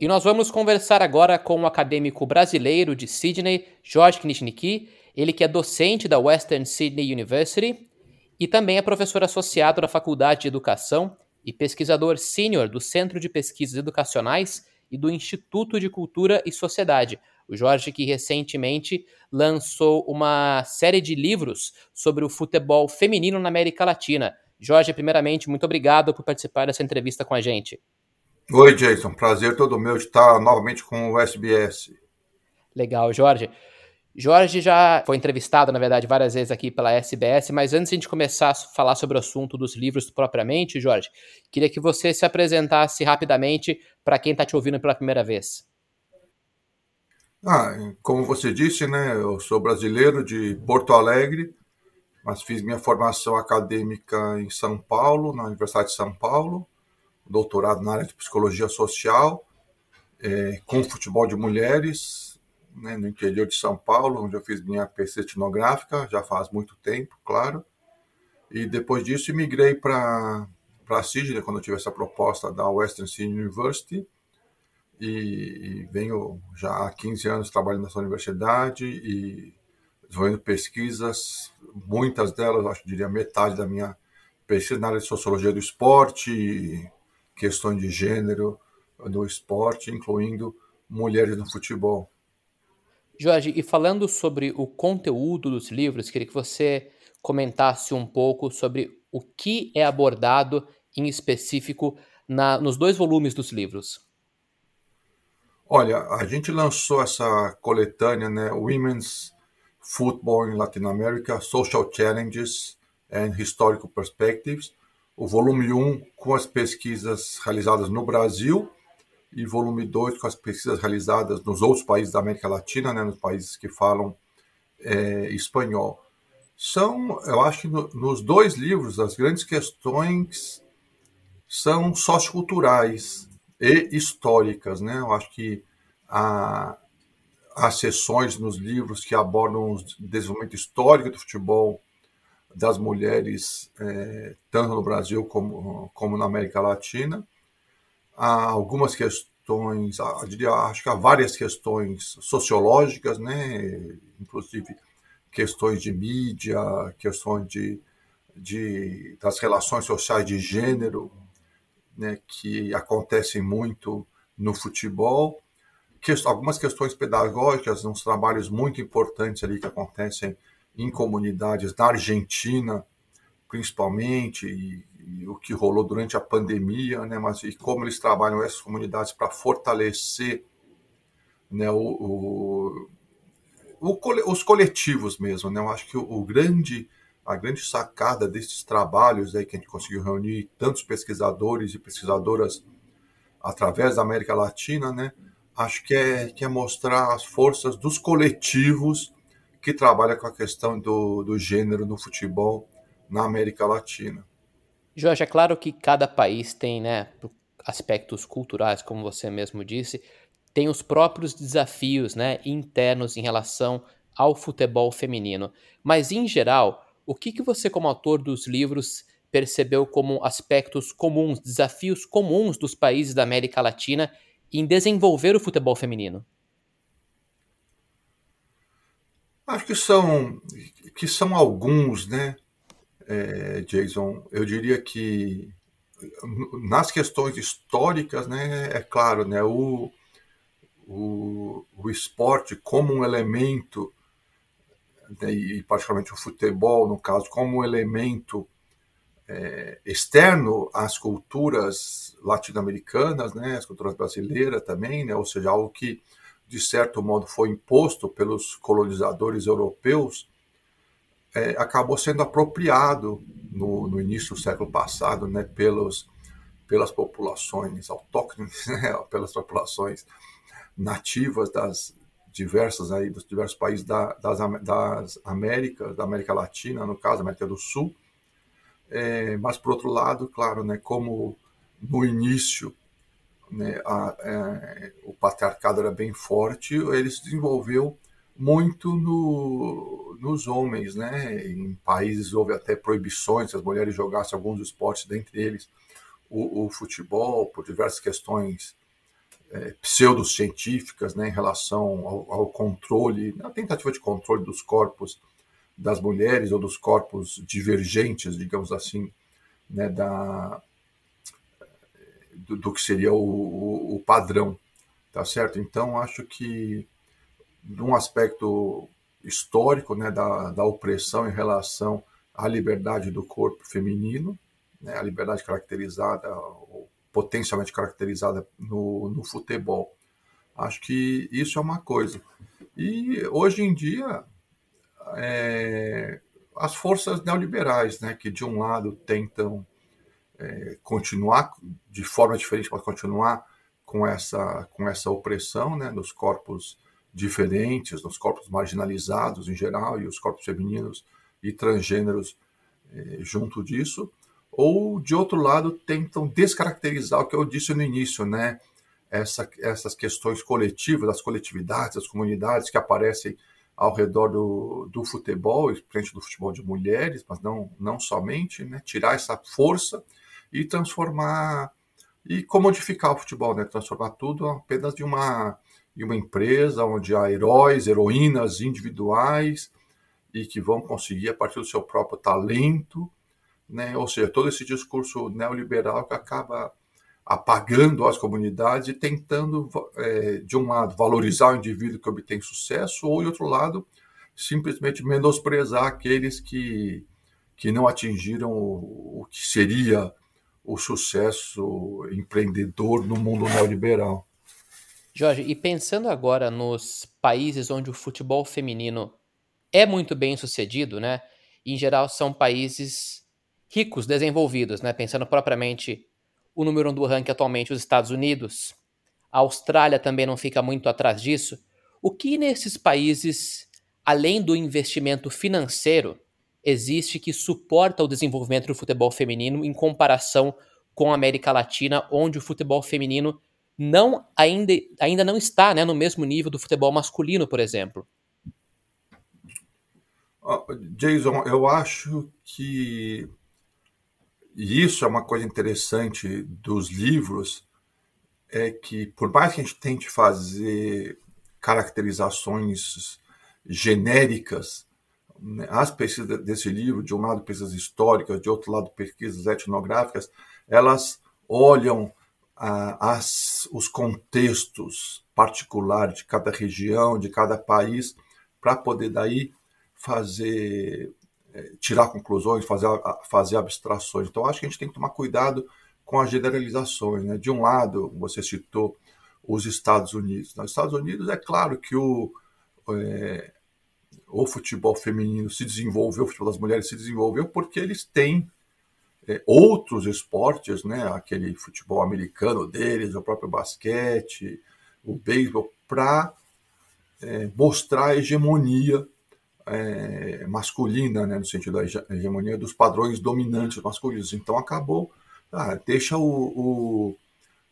E nós vamos conversar agora com o um acadêmico brasileiro de Sydney, Jorge Knishniki, ele que é docente da Western Sydney University e também é professor associado da Faculdade de Educação e pesquisador sênior do Centro de Pesquisas Educacionais e do Instituto de Cultura e Sociedade. O Jorge que recentemente lançou uma série de livros sobre o futebol feminino na América Latina. Jorge, primeiramente, muito obrigado por participar dessa entrevista com a gente. Oi, Jason. Prazer todo meu de estar novamente com o SBS. Legal, Jorge. Jorge já foi entrevistado, na verdade, várias vezes aqui pela SBS, mas antes de a gente começar a falar sobre o assunto dos livros propriamente, Jorge, queria que você se apresentasse rapidamente para quem está te ouvindo pela primeira vez. Ah, como você disse, né, eu sou brasileiro de Porto Alegre, mas fiz minha formação acadêmica em São Paulo, na Universidade de São Paulo doutorado na área de psicologia social, é, com futebol de mulheres, né, no interior de São Paulo, onde eu fiz minha pesquisa etnográfica, já faz muito tempo, claro. E depois disso, migrei para a Sydney, quando eu tive essa proposta da Western Sydney University. E, e, venho já há 15 anos trabalhando nessa universidade e desenvolvendo pesquisas, muitas delas, acho que diria metade da minha pesquisa na área de sociologia do esporte, questões de gênero no esporte, incluindo mulheres no futebol. Jorge, e falando sobre o conteúdo dos livros, queria que você comentasse um pouco sobre o que é abordado em específico na, nos dois volumes dos livros. Olha, a gente lançou essa coletânea, né, Women's Football in Latin America, Social Challenges and Historical Perspectives, o volume 1 com as pesquisas realizadas no Brasil e volume 2 com as pesquisas realizadas nos outros países da América Latina, né, nos países que falam é, espanhol. São, eu acho que no, nos dois livros, as grandes questões são socioculturais e históricas. Né? Eu acho que há, há sessões nos livros que abordam o desenvolvimento histórico do futebol das mulheres, é, tanto no Brasil como, como na América Latina. Há algumas questões, diria, acho que há várias questões sociológicas, né? inclusive questões de mídia, questões de, de, das relações sociais de gênero, né? que acontecem muito no futebol. Que, algumas questões pedagógicas, uns trabalhos muito importantes ali que acontecem em comunidades na Argentina, principalmente, e, e, o que rolou durante a pandemia, né, mas e como eles trabalham essas comunidades para fortalecer né, o, o, o, os coletivos mesmo. Né? Eu acho que o, grande, a grande sacada desses trabalhos aí que a gente conseguiu reunir tantos pesquisadores e pesquisadoras através da América Latina, né, acho que é, que é mostrar as forças dos coletivos que trabalha com a questão do, do gênero no futebol na América Latina. Jorge, é claro que cada país tem né, aspectos culturais, como você mesmo disse, tem os próprios desafios né, internos em relação ao futebol feminino. Mas, em geral, o que, que você, como autor dos livros, percebeu como aspectos comuns, desafios comuns dos países da América Latina em desenvolver o futebol feminino? Acho que são, que são alguns, né, é, Jason? Eu diria que nas questões históricas, né, é claro, né, o, o, o esporte como um elemento, né, e particularmente o futebol, no caso, como um elemento é, externo às culturas latino-americanas, né, às culturas brasileiras também, né, ou seja, algo que de certo modo, foi imposto pelos colonizadores europeus, é, acabou sendo apropriado no, no, início do século passado né, pelos, pelas populações autóctones, né, pelas populações nativas das diversas aí dos diversos países da, das, das Américas, da América Latina, no caso, América do Sul. É, mas por outro lado, claro, né, como no início né, a, a, é, o patriarcado era bem forte, ele se desenvolveu muito no, nos homens, né? Em países houve até proibições, as mulheres jogassem alguns esportes, dentre eles o, o futebol, por diversas questões é, pseudocientíficas né, em relação ao, ao controle, a tentativa de controle dos corpos das mulheres ou dos corpos divergentes, digamos assim, né, da, do, do, que seria o, o, o, padrão, tá certo? Então, acho que, num aspecto histórico né, da, da opressão em relação à liberdade do corpo feminino, né, a liberdade caracterizada, ou potencialmente caracterizada no, no futebol. Acho que isso é uma coisa. E hoje em dia, é, as forças neoliberais, né, que de um lado tentam continuar de forma diferente, mas continuar com essa, com essa opressão né, nos corpos diferentes, nos corpos marginalizados em geral, e os corpos femininos e transgêneros é, junto disso, ou de outro lado tentam descaracterizar o que eu disse no início, né? Essa, essas questões coletivas, as coletividades, as comunidades que aparecem ao redor do, do futebol, frente do futebol de mulheres, mas não, não somente, né? tirar essa força e transformar e comodificar o futebol, né? transformar tudo apenas de uma, de uma empresa onde há heróis, heroínas individuais e que vão conseguir, a partir do seu próprio talento, né? ou seja, todo esse discurso neoliberal que acaba apagando as comunidades e tentando, é, de um lado, valorizar o indivíduo que obtém sucesso, ou, de outro lado, simplesmente menosprezar aqueles que, que não atingiram o, o que seria o sucesso empreendedor no mundo neoliberal. Jorge, e pensando agora nos países onde o futebol feminino é muito bem sucedido, né? Em geral, são países ricos, desenvolvidos, né? Pensando propriamente o número um do ranking atualmente, os Estados Unidos. A Austrália também não fica muito atrás disso. O que nesses países, além do investimento financeiro, existe que suporta o desenvolvimento do futebol feminino em comparação com a América Latina, onde o futebol feminino não ainda, ainda não está né, no mesmo nível do futebol masculino, por exemplo? Jason, eu acho que e isso é uma coisa interessante dos livros, é que por mais que a gente tente fazer caracterizações genéricas, né, as pesquisas desse livro, de um lado pesquisas históricas, de outro lado pesquisas etnográficas, elas olham ah, as, os contextos particulares de cada região, de cada país, para poder daí fazer é, tirar conclusões, fazer, fazer abstrações. Então, acho que a gente tem que tomar cuidado com as generalizações. Né? De um lado, você citou os Estados Unidos. Nos Estados Unidos, é claro que o, é, o futebol feminino se desenvolveu, o futebol das mulheres se desenvolveu porque eles têm é, outros esportes, né? aquele futebol americano deles, o próprio basquete, o beisebol, para é, mostrar a hegemonia é, masculina, né, no sentido da hegemonia dos padrões dominantes masculinos. Então acabou, ah, deixa o, o,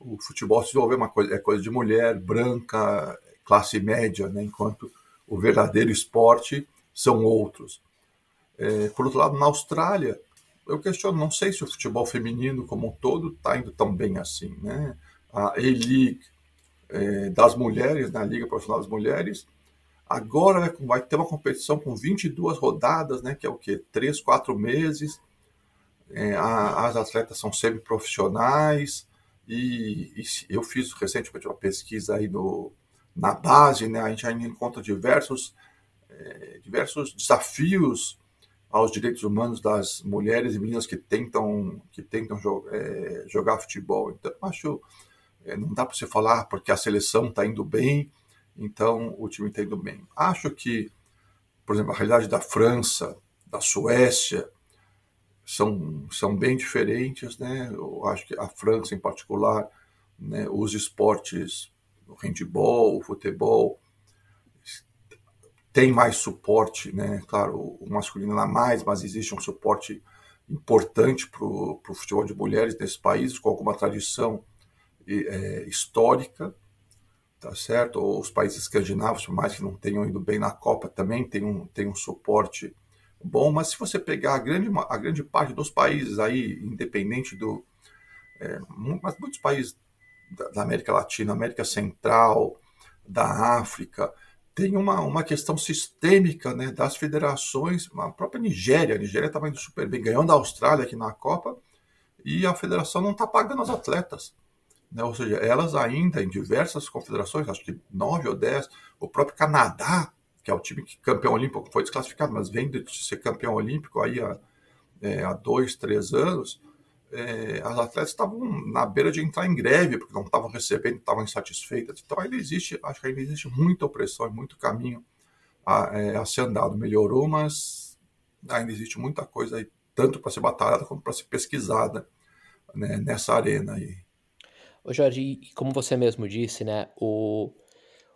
o, futebol se desenvolver uma coisa, é coisa de mulher, branca, classe média, né, enquanto o verdadeiro esporte são outros. É, por outro lado, na Austrália, eu questiono, não sei se o futebol feminino como um todo está indo tão bem assim. Né? A A-League é, das mulheres, na Liga Profissional das Mulheres, Agora vai ter uma competição com 22 rodadas, né, que é o quê? 3, 4 meses. É, a, as atletas são semi-profissionais. E, e, eu fiz recentemente uma pesquisa aí no, na base, né, a gente ainda encontra diversos, é, diversos desafios aos direitos humanos das mulheres e meninas que tentam, que tentam jo é, jogar futebol. Então, acho é, não dá para você falar porque a seleção está indo bem então o time está indo bem. Acho que, por exemplo, a realidade da França, da Suécia, são, são bem diferentes, né? Eu acho que a França, em particular, né, os esportes, o handball, o futebol, tem mais suporte, né? Claro, o masculino lá mais, mas existe um suporte importante para o futebol de mulheres nesse país, com alguma tradição é, histórica tá certo? Ou os países escandinavos, por mais que não tenham ido bem na Copa, também tem um, tem um suporte bom, mas se você pegar a grande, a grande parte dos países aí, independente do... É, mas muitos países da América Latina, América Central, da África, tem uma, uma questão sistêmica né, das federações, a própria Nigéria, a Nigéria estava indo super bem, ganhando a Austrália aqui na Copa, e a federação não está pagando os atletas. Né? Ou seja, elas ainda, em diversas confederações, acho que nove ou dez, o próprio Canadá, que é o time que campeão olímpico, foi desclassificado, mas vem de ser campeão olímpico aí há, é, há dois, três anos, é, as atletas estavam na beira de entrar em greve, porque não estavam recebendo, estavam insatisfeitas. Então ainda existe, acho que ainda existe muita opressão e muito caminho a, é, a ser andado. Melhorou, mas ainda existe muita coisa aí, tanto para ser batalhada como para ser pesquisada né, nessa arena aí. Ô Jorge, como você mesmo disse, né, o,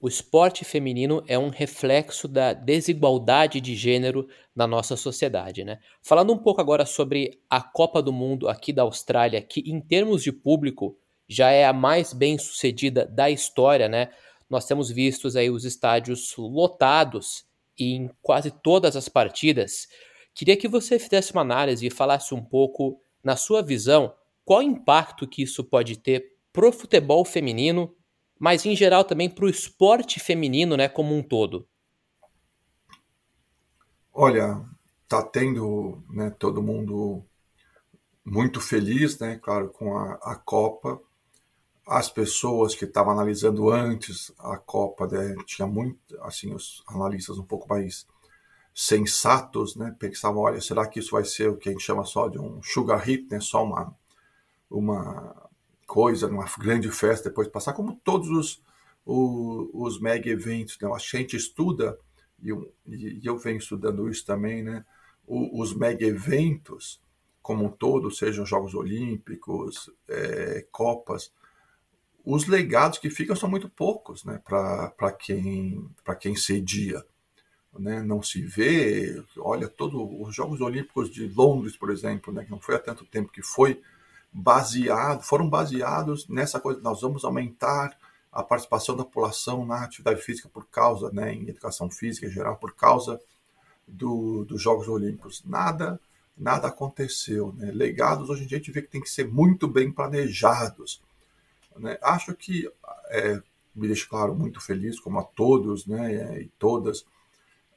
o esporte feminino é um reflexo da desigualdade de gênero na nossa sociedade, né? Falando um pouco agora sobre a Copa do Mundo aqui da Austrália, que em termos de público já é a mais bem sucedida da história, né? Nós temos vistos aí os estádios lotados em quase todas as partidas. Queria que você fizesse uma análise e falasse um pouco, na sua visão, qual impacto que isso pode ter pro futebol feminino mas em geral também para o esporte feminino, né, como um todo? Olha, tá tendo, né, todo mundo muito feliz, né, claro, com a, a Copa. As pessoas que estavam analisando antes a Copa, né, tinha muito, assim, os analistas um pouco mais sensatos, né, pensavam, olha, será que isso vai ser o que a gente chama só de um sugar hit, né, só uma uma coisa, numa grande festa, depois passar, como todos os, os, os mega eventos. Né? A gente estuda, e eu, e eu venho estudando isso também, né? os mega eventos como um todo, sejam Jogos Olímpicos, é, Copas, os legados que ficam são muito poucos né? para quem, quem cedia. Né? Não se vê, olha, todos os Jogos Olímpicos de Londres, por exemplo, né? que não foi há tanto tempo que foi, baseado, foram baseados nessa coisa, nós vamos aumentar a participação da população na atividade física por causa, né, em educação física em geral, por causa do, dos Jogos Olímpicos. Nada, nada aconteceu. Né? Legados, hoje em dia, a gente vê que tem que ser muito bem planejados. Né? Acho que é, me deixa claro muito feliz, como a todos né, e todas,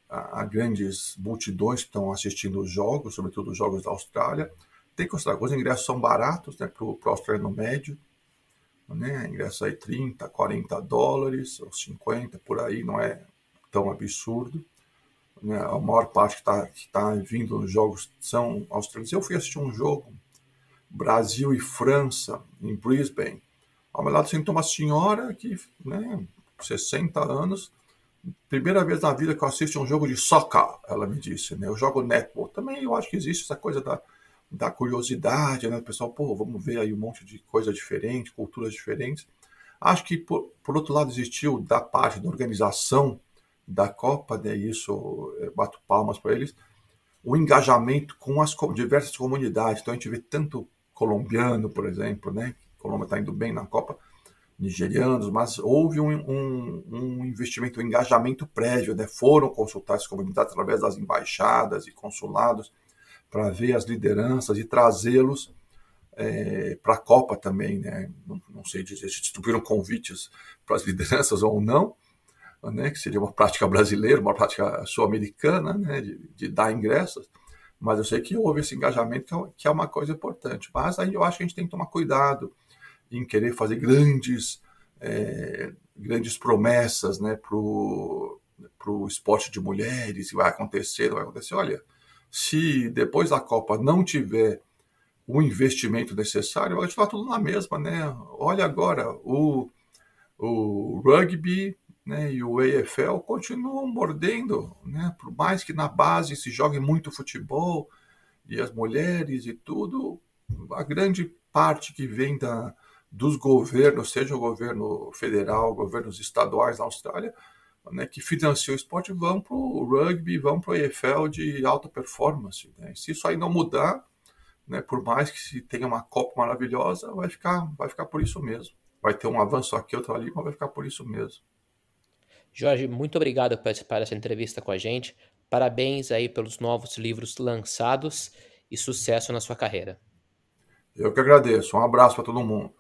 a, a grandes multidões que estão assistindo os jogos, sobretudo os jogos da Austrália, tem que considerar os ingressos são baratos né, para o australiano médio. Né? Ingresso aí 30, 40 dólares, ou 50 por aí, não é tão absurdo. Né? A maior parte que está tá vindo nos jogos são australianos. Eu fui assistir um jogo, Brasil e França, em Brisbane. Ao meu lado sentou uma senhora que, né, 60 anos, primeira vez na vida que eu assisto um jogo de soccer, ela me disse. Né? Eu jogo netball. Também eu acho que existe essa coisa da da curiosidade, né? O pessoal, pô, vamos ver aí um monte de coisa diferente, culturas diferentes. Acho que, por, por outro lado, existiu da parte da organização da Copa, né? Isso, bato palmas para eles, o engajamento com as diversas comunidades. Então, a gente vê tanto colombiano, por exemplo, né? Colômbia está indo bem na Copa, nigerianos, mas houve um, um, um, investimento, um engajamento prévio, né? Foram consultar as comunidades através das embaixadas e consulados para ver as lideranças e trazê-los é, para a Copa também, né? Não, não, sei dizer se distribuíram convites para as lideranças ou não, né? Que seria uma prática brasileira, uma prática sul-americana, né? De, de, dar ingressos. Mas eu sei que houve esse engajamento que é, é uma coisa importante. Mas aí eu acho que a gente tem que tomar cuidado em querer fazer grandes, é, grandes promessas, né? Para o esporte de mulheres, vai acontecer, não vai acontecer. Olha, se depois da Copa não tiver o investimento necessário, vai estar tudo na mesma, né? Olha agora, o, o rugby né, e o AFL continuam mordendo, né? Por mais que na base se jogue muito futebol e as mulheres e tudo, a grande parte que vem da, dos governos, seja o governo federal, governos estaduais na Austrália, né, que financiam o esporte vão para o rugby, vão para o EFL de alta performance. Né? Se isso aí não mudar, né, por mais que se tenha uma Copa maravilhosa, vai ficar, vai ficar por isso mesmo. Vai ter um avanço aqui, outro ali, mas vai ficar por isso mesmo. Jorge, muito obrigado por participar dessa entrevista com a gente. Parabéns aí pelos novos livros lançados e sucesso na sua carreira. Eu que agradeço. Um abraço para todo mundo.